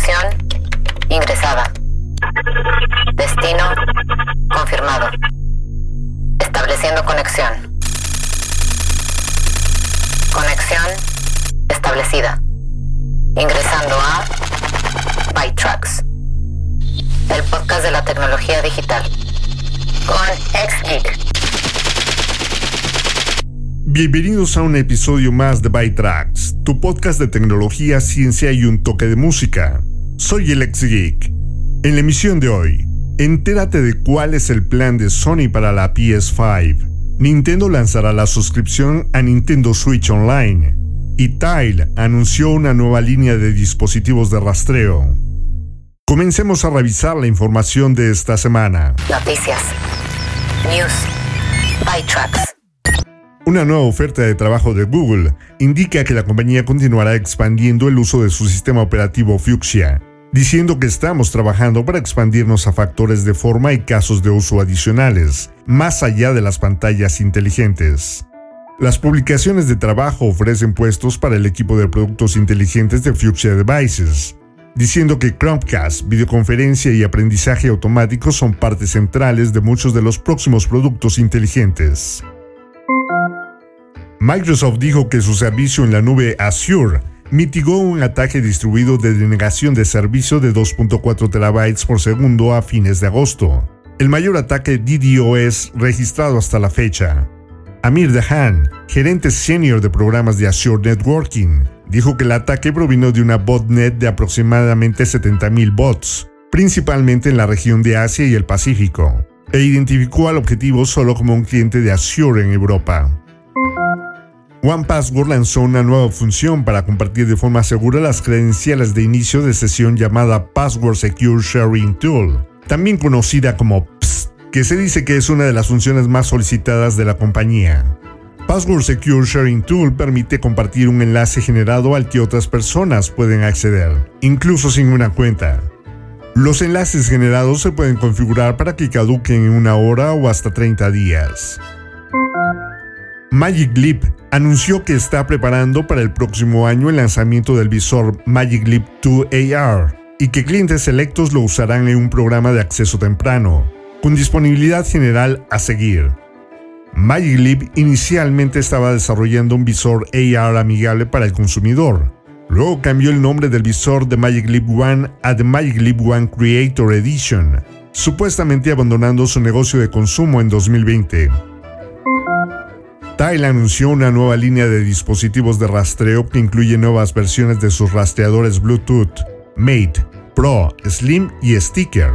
Conexión ingresada. Destino confirmado. Estableciendo conexión. Conexión establecida. Ingresando a ByTrax. El podcast de la tecnología digital. Con XGeek. Bienvenidos a un episodio más de ByTrax, tu podcast de tecnología, ciencia y un toque de música. Soy el ex Geek. En la emisión de hoy, entérate de cuál es el plan de Sony para la PS5. Nintendo lanzará la suscripción a Nintendo Switch Online. Y Tile anunció una nueva línea de dispositivos de rastreo. Comencemos a revisar la información de esta semana. Noticias. News. ByTrax. Una nueva oferta de trabajo de Google indica que la compañía continuará expandiendo el uso de su sistema operativo Fuchsia, diciendo que estamos trabajando para expandirnos a factores de forma y casos de uso adicionales, más allá de las pantallas inteligentes. Las publicaciones de trabajo ofrecen puestos para el equipo de productos inteligentes de Fuchsia Devices, diciendo que Chromecast, videoconferencia y aprendizaje automático son partes centrales de muchos de los próximos productos inteligentes. Microsoft dijo que su servicio en la nube Azure mitigó un ataque distribuido de denegación de servicio de 2.4 terabytes por segundo a fines de agosto, el mayor ataque DDoS registrado hasta la fecha. Amir Dahan, gerente senior de programas de Azure Networking, dijo que el ataque provino de una botnet de aproximadamente 70.000 bots, principalmente en la región de Asia y el Pacífico, e identificó al objetivo solo como un cliente de Azure en Europa. OnePassword lanzó una nueva función para compartir de forma segura las credenciales de inicio de sesión llamada Password Secure Sharing Tool, también conocida como PST, que se dice que es una de las funciones más solicitadas de la compañía. Password Secure Sharing Tool permite compartir un enlace generado al que otras personas pueden acceder, incluso sin una cuenta. Los enlaces generados se pueden configurar para que caduquen en una hora o hasta 30 días. Magic Leap anunció que está preparando para el próximo año el lanzamiento del visor Magic Leap 2 AR y que clientes selectos lo usarán en un programa de acceso temprano, con disponibilidad general a seguir. Magic Leap inicialmente estaba desarrollando un visor AR amigable para el consumidor. Luego cambió el nombre del visor de Magic Leap One a The Magic Leap One Creator Edition, supuestamente abandonando su negocio de consumo en 2020. Tile anunció una nueva línea de dispositivos de rastreo que incluye nuevas versiones de sus rastreadores Bluetooth, Mate, Pro, Slim y Sticker.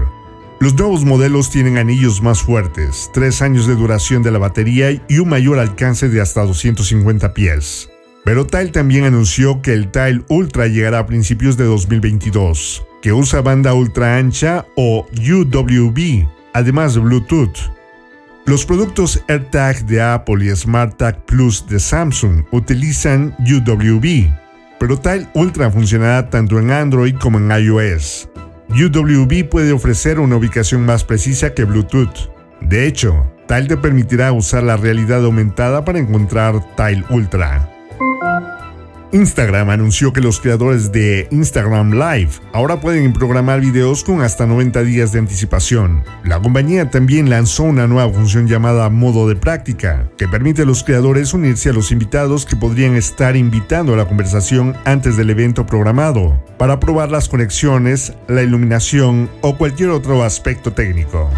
Los nuevos modelos tienen anillos más fuertes, 3 años de duración de la batería y un mayor alcance de hasta 250 pies. Pero Tile también anunció que el Tile Ultra llegará a principios de 2022, que usa banda ultra ancha o UWB, además de Bluetooth. Los productos AirTag de Apple y SmartTag Plus de Samsung utilizan UWB, pero Tile Ultra funcionará tanto en Android como en iOS. UWB puede ofrecer una ubicación más precisa que Bluetooth. De hecho, Tile te permitirá usar la realidad aumentada para encontrar Tile Ultra. Instagram anunció que los creadores de Instagram Live ahora pueden programar videos con hasta 90 días de anticipación. La compañía también lanzó una nueva función llamada modo de práctica, que permite a los creadores unirse a los invitados que podrían estar invitando a la conversación antes del evento programado, para probar las conexiones, la iluminación o cualquier otro aspecto técnico.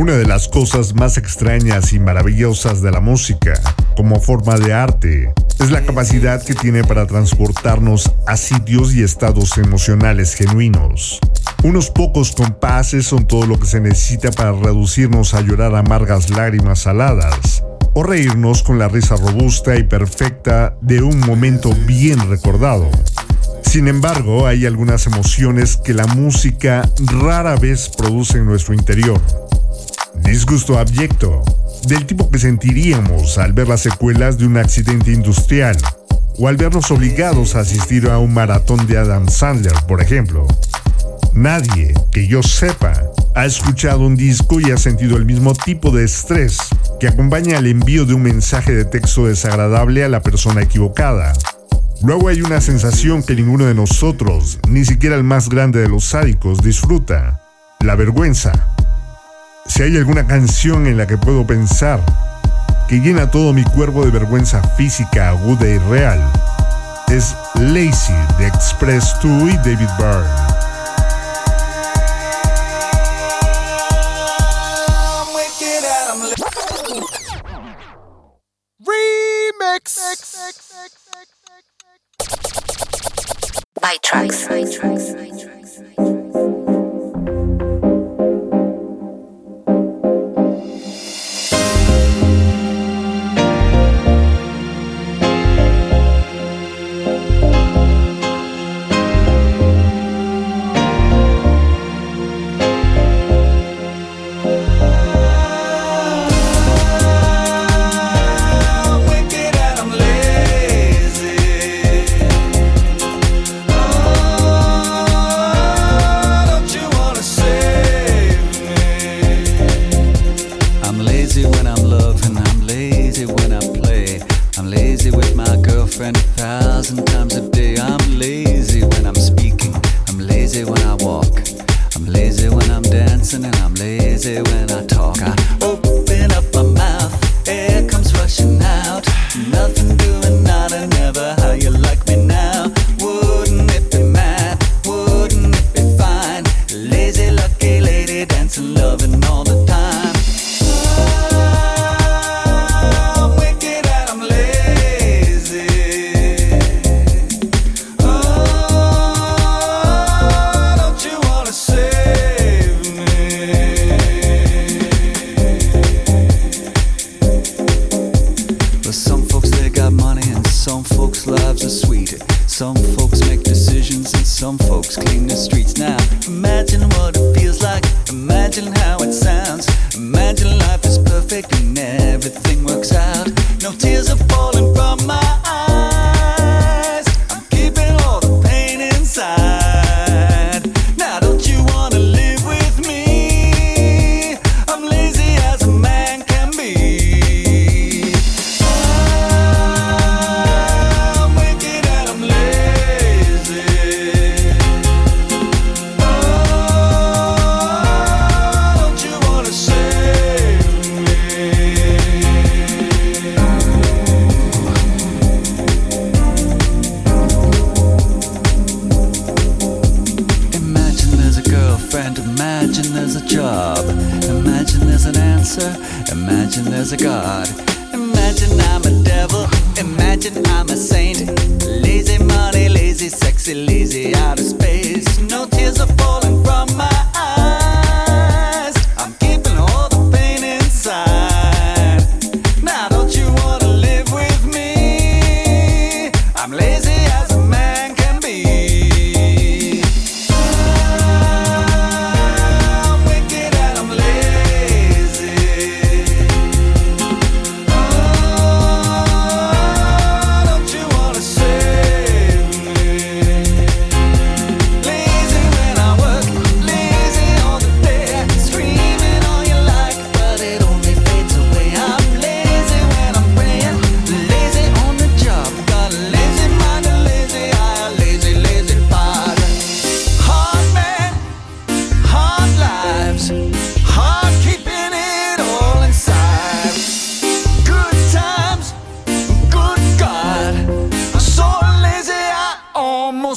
Una de las cosas más extrañas y maravillosas de la música, como forma de arte, es la capacidad que tiene para transportarnos a sitios y estados emocionales genuinos. Unos pocos compases son todo lo que se necesita para reducirnos a llorar amargas lágrimas saladas, o reírnos con la risa robusta y perfecta de un momento bien recordado. Sin embargo, hay algunas emociones que la música rara vez produce en nuestro interior disgusto abyecto, del tipo que sentiríamos al ver las secuelas de un accidente industrial, o al vernos obligados a asistir a un maratón de Adam Sandler, por ejemplo. Nadie, que yo sepa, ha escuchado un disco y ha sentido el mismo tipo de estrés que acompaña al envío de un mensaje de texto desagradable a la persona equivocada. Luego hay una sensación que ninguno de nosotros, ni siquiera el más grande de los sádicos, disfruta. La vergüenza. Si hay alguna canción en la que puedo pensar que llena todo mi cuerpo de vergüenza física aguda y real, es Lazy de Express 2 y David Byrne. by tracks. ¿Problemas con tu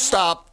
stop.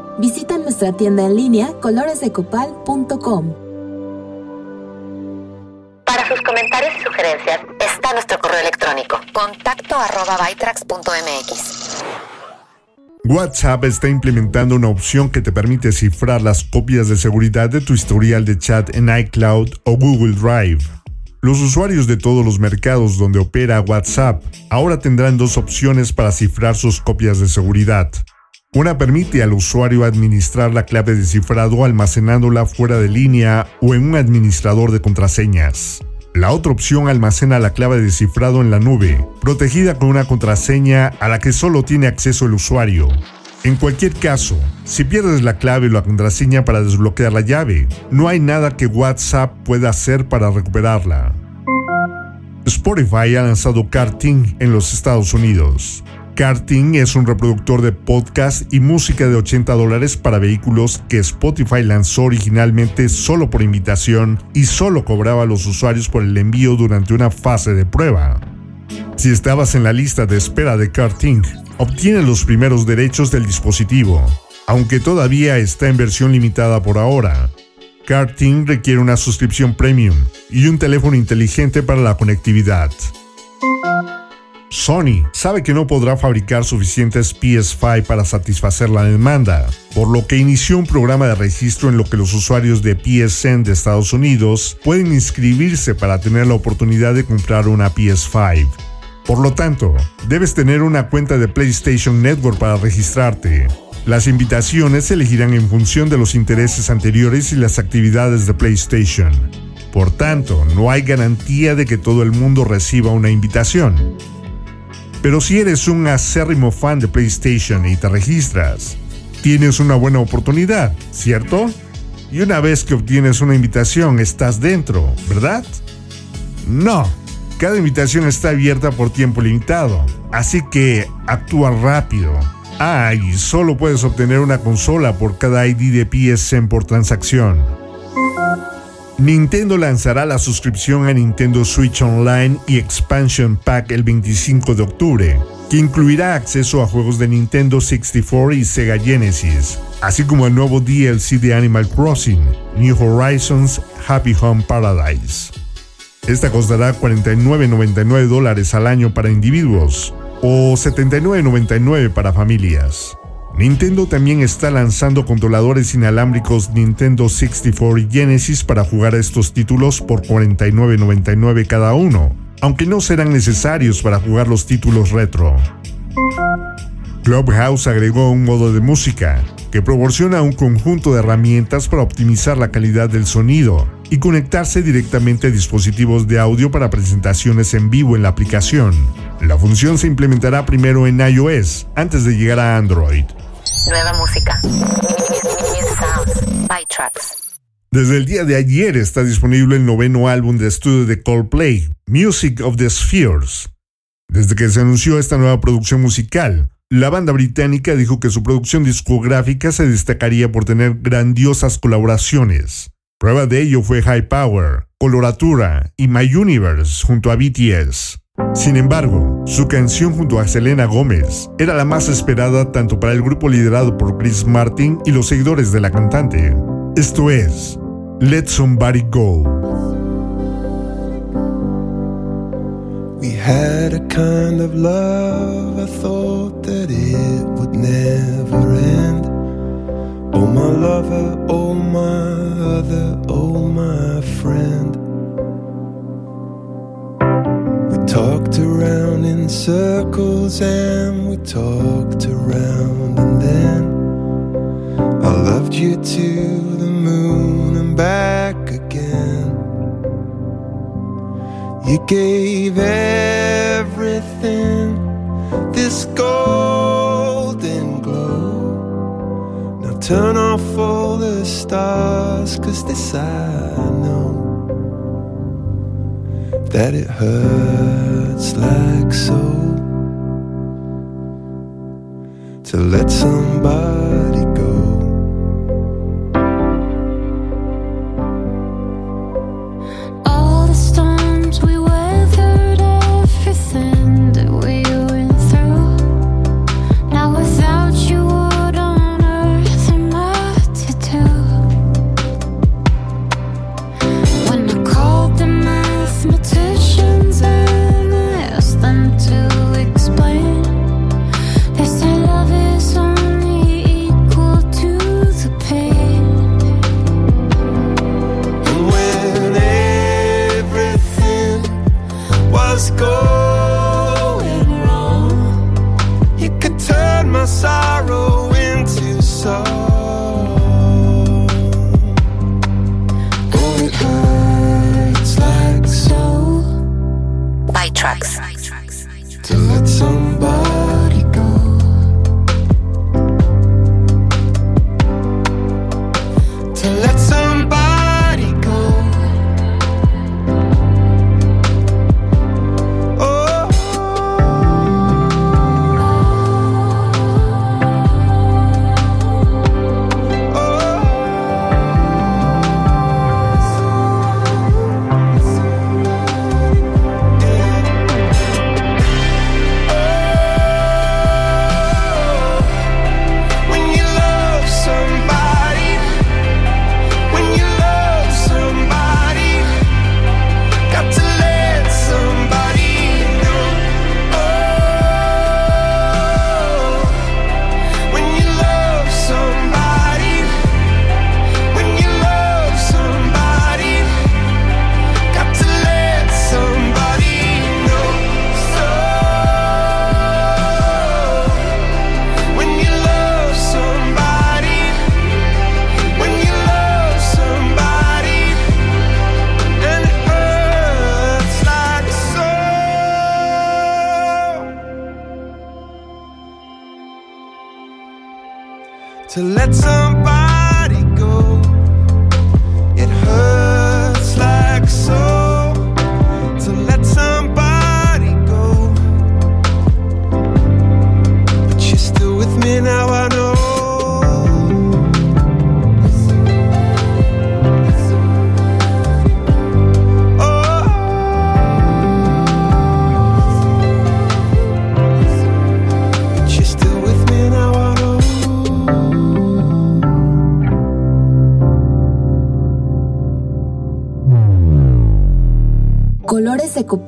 Visita nuestra tienda en línea coloresdecopal.com. Para sus comentarios y sugerencias está nuestro correo electrónico contacto arroba WhatsApp está implementando una opción que te permite cifrar las copias de seguridad de tu historial de chat en iCloud o Google Drive. Los usuarios de todos los mercados donde opera WhatsApp ahora tendrán dos opciones para cifrar sus copias de seguridad. Una permite al usuario administrar la clave de cifrado almacenándola fuera de línea o en un administrador de contraseñas. La otra opción almacena la clave de cifrado en la nube, protegida con una contraseña a la que solo tiene acceso el usuario. En cualquier caso, si pierdes la clave o la contraseña para desbloquear la llave, no hay nada que WhatsApp pueda hacer para recuperarla. Spotify ha lanzado Karting en los Estados Unidos. Karting es un reproductor de podcast y música de 80 dólares para vehículos que Spotify lanzó originalmente solo por invitación y solo cobraba a los usuarios por el envío durante una fase de prueba. Si estabas en la lista de espera de Karting, obtiene los primeros derechos del dispositivo, aunque todavía está en versión limitada por ahora. Karting requiere una suscripción premium y un teléfono inteligente para la conectividad. Sony sabe que no podrá fabricar suficientes PS5 para satisfacer la demanda, por lo que inició un programa de registro en lo que los usuarios de PSN de Estados Unidos pueden inscribirse para tener la oportunidad de comprar una PS5. Por lo tanto, debes tener una cuenta de PlayStation Network para registrarte. Las invitaciones se elegirán en función de los intereses anteriores y las actividades de PlayStation. Por tanto, no hay garantía de que todo el mundo reciba una invitación. Pero si eres un acérrimo fan de PlayStation y te registras, tienes una buena oportunidad, ¿cierto? Y una vez que obtienes una invitación, estás dentro, ¿verdad? No, cada invitación está abierta por tiempo limitado, así que actúa rápido. Ah, y solo puedes obtener una consola por cada ID de PSN por transacción. Nintendo lanzará la suscripción a Nintendo Switch Online y Expansion Pack el 25 de octubre, que incluirá acceso a juegos de Nintendo 64 y Sega Genesis, así como el nuevo DLC de Animal Crossing, New Horizons Happy Home Paradise. Esta costará 49.99 dólares al año para individuos o 79.99 para familias. Nintendo también está lanzando controladores inalámbricos Nintendo 64 y Genesis para jugar estos títulos por $49.99 cada uno, aunque no serán necesarios para jugar los títulos retro. Clubhouse agregó un modo de música que proporciona un conjunto de herramientas para optimizar la calidad del sonido y conectarse directamente a dispositivos de audio para presentaciones en vivo en la aplicación. La función se implementará primero en iOS antes de llegar a Android. Nueva música. Desde el día de ayer está disponible el noveno álbum de estudio de Coldplay, Music of the Spheres. Desde que se anunció esta nueva producción musical, la banda británica dijo que su producción discográfica se destacaría por tener grandiosas colaboraciones. Prueba de ello fue High Power, Coloratura y My Universe junto a BTS. Sin embargo, su canción junto a Selena Gómez era la más esperada tanto para el grupo liderado por Chris Martin y los seguidores de la cantante. Esto es Let Somebody Go. We had a kind of love, I thought that it would never end. Oh, my lover, oh, my oh, my friend. Talked around in circles and we talked around, and then I loved you to the moon and back again. You gave everything this golden glow. Now turn off all the stars, cause this I know that it hurts like so. To let somebody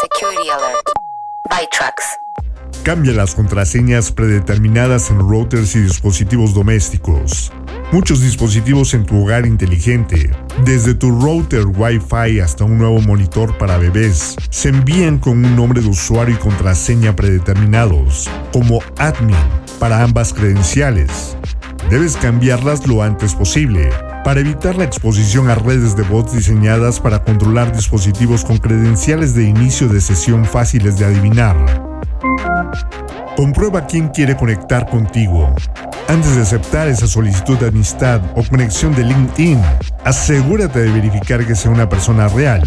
Security alert. Cambia las contraseñas predeterminadas en routers y dispositivos domésticos. Muchos dispositivos en tu hogar inteligente, desde tu router Wi-Fi hasta un nuevo monitor para bebés, se envían con un nombre de usuario y contraseña predeterminados, como admin, para ambas credenciales. Debes cambiarlas lo antes posible para evitar la exposición a redes de bots diseñadas para controlar dispositivos con credenciales de inicio de sesión fáciles de adivinar. Comprueba quién quiere conectar contigo. Antes de aceptar esa solicitud de amistad o conexión de LinkedIn, asegúrate de verificar que sea una persona real.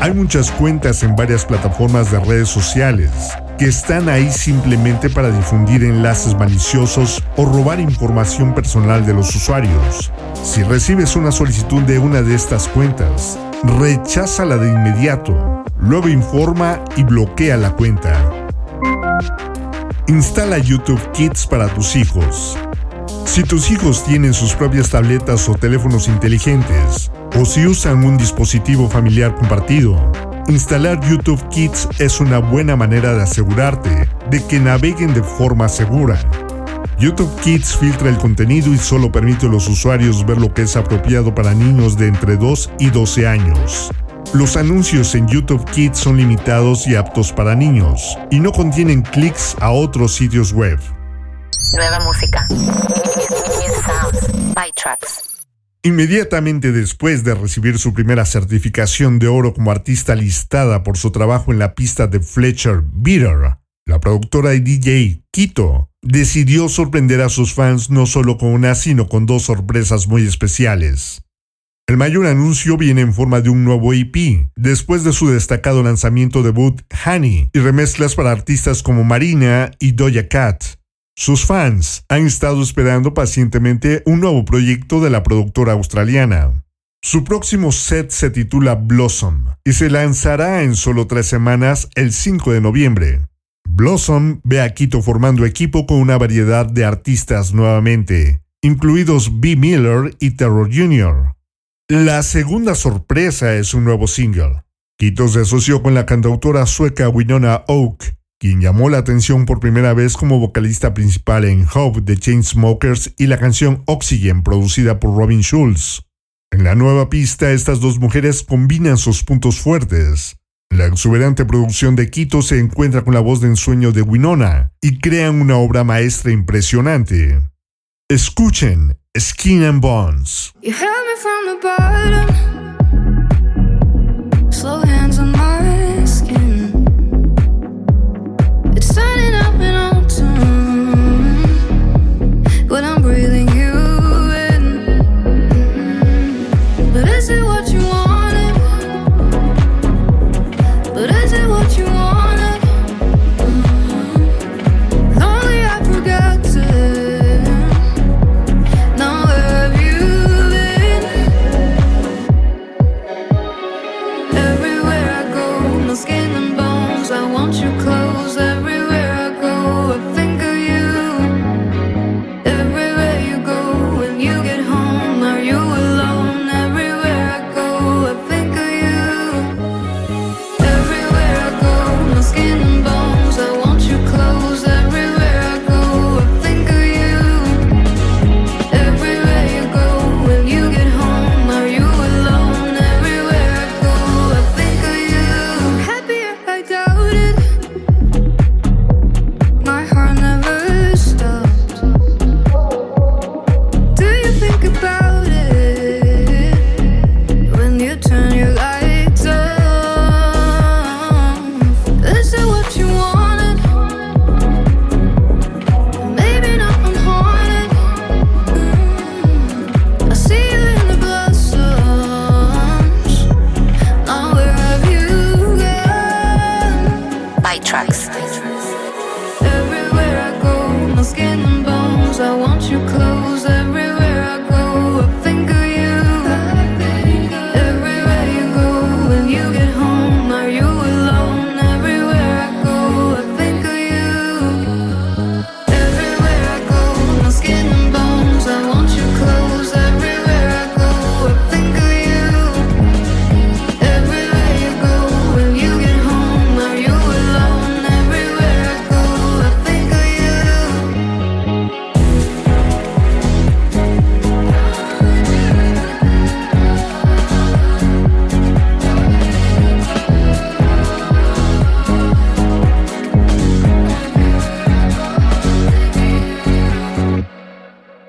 Hay muchas cuentas en varias plataformas de redes sociales que están ahí simplemente para difundir enlaces maliciosos o robar información personal de los usuarios. Si recibes una solicitud de una de estas cuentas, recházala de inmediato. Luego informa y bloquea la cuenta. Instala YouTube Kids para tus hijos. Si tus hijos tienen sus propias tabletas o teléfonos inteligentes, o si usan un dispositivo familiar compartido, instalar YouTube Kids es una buena manera de asegurarte de que naveguen de forma segura. YouTube Kids filtra el contenido y solo permite a los usuarios ver lo que es apropiado para niños de entre 2 y 12 años. Los anuncios en YouTube Kids son limitados y aptos para niños, y no contienen clics a otros sitios web. Nueva música. Sounds. Inmediatamente después de recibir su primera certificación de oro como artista listada por su trabajo en la pista de Fletcher Bitter, la productora y DJ Quito decidió sorprender a sus fans no solo con una, sino con dos sorpresas muy especiales. El mayor anuncio viene en forma de un nuevo EP, después de su destacado lanzamiento debut Honey y remezclas para artistas como Marina y Doja Cat. Sus fans han estado esperando pacientemente un nuevo proyecto de la productora australiana. Su próximo set se titula Blossom y se lanzará en solo tres semanas el 5 de noviembre. Blossom ve a Quito formando equipo con una variedad de artistas nuevamente, incluidos B. Miller y Terror Jr. La segunda sorpresa es un nuevo single. Quito se asoció con la cantautora sueca Winona Oak, quien llamó la atención por primera vez como vocalista principal en Hope de Chainsmokers y la canción Oxygen producida por Robin Schulz. En la nueva pista, estas dos mujeres combinan sus puntos fuertes. La exuberante producción de Quito se encuentra con la voz de ensueño de Winona y crean una obra maestra impresionante. Escuchen Skin and Bones.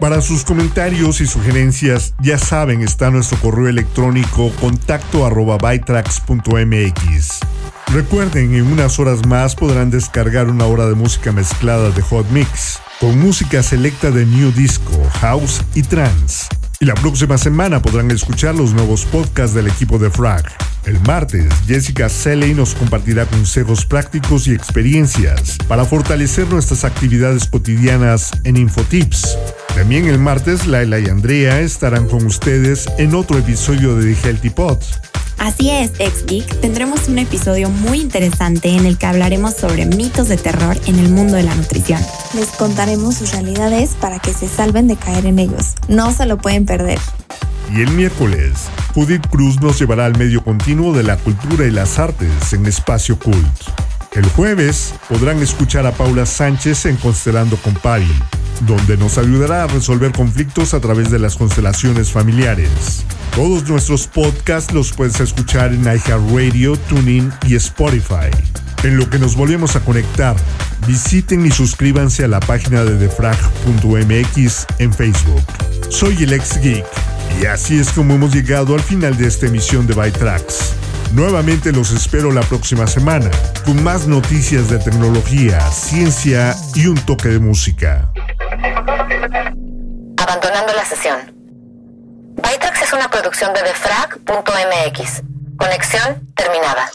Para sus comentarios y sugerencias, ya saben, está nuestro correo electrónico contacto arroba bytrax.mx. Recuerden, en unas horas más podrán descargar una hora de música mezclada de Hot Mix, con música selecta de New Disco, House y Trance. Y la próxima semana podrán escuchar los nuevos podcasts del equipo de Frag. El martes, Jessica Selley nos compartirá consejos prácticos y experiencias para fortalecer nuestras actividades cotidianas en Infotips. También el martes, Laila y Andrea estarán con ustedes en otro episodio de The Healthy Pod. Así es, ex Geek, tendremos un episodio muy interesante en el que hablaremos sobre mitos de terror en el mundo de la nutrición. Les contaremos sus realidades para que se salven de caer en ellos. No se lo pueden perder. Y el miércoles, Judith Cruz nos llevará al medio continuo de la cultura y las artes en Espacio Cult. El jueves podrán escuchar a Paula Sánchez en Constelando con Pari, donde nos ayudará a resolver conflictos a través de las constelaciones familiares. Todos nuestros podcasts los puedes escuchar en iHeartRadio, TuneIn y Spotify. En lo que nos volvemos a conectar, visiten y suscríbanse a la página de defrag.mx en Facebook. Soy el ex geek y así es como hemos llegado al final de esta emisión de Bytrax. Nuevamente los espero la próxima semana con más noticias de tecnología, ciencia y un toque de música. Abandonando la sesión. Bytrax es una producción de defrag.mx. Conexión terminada.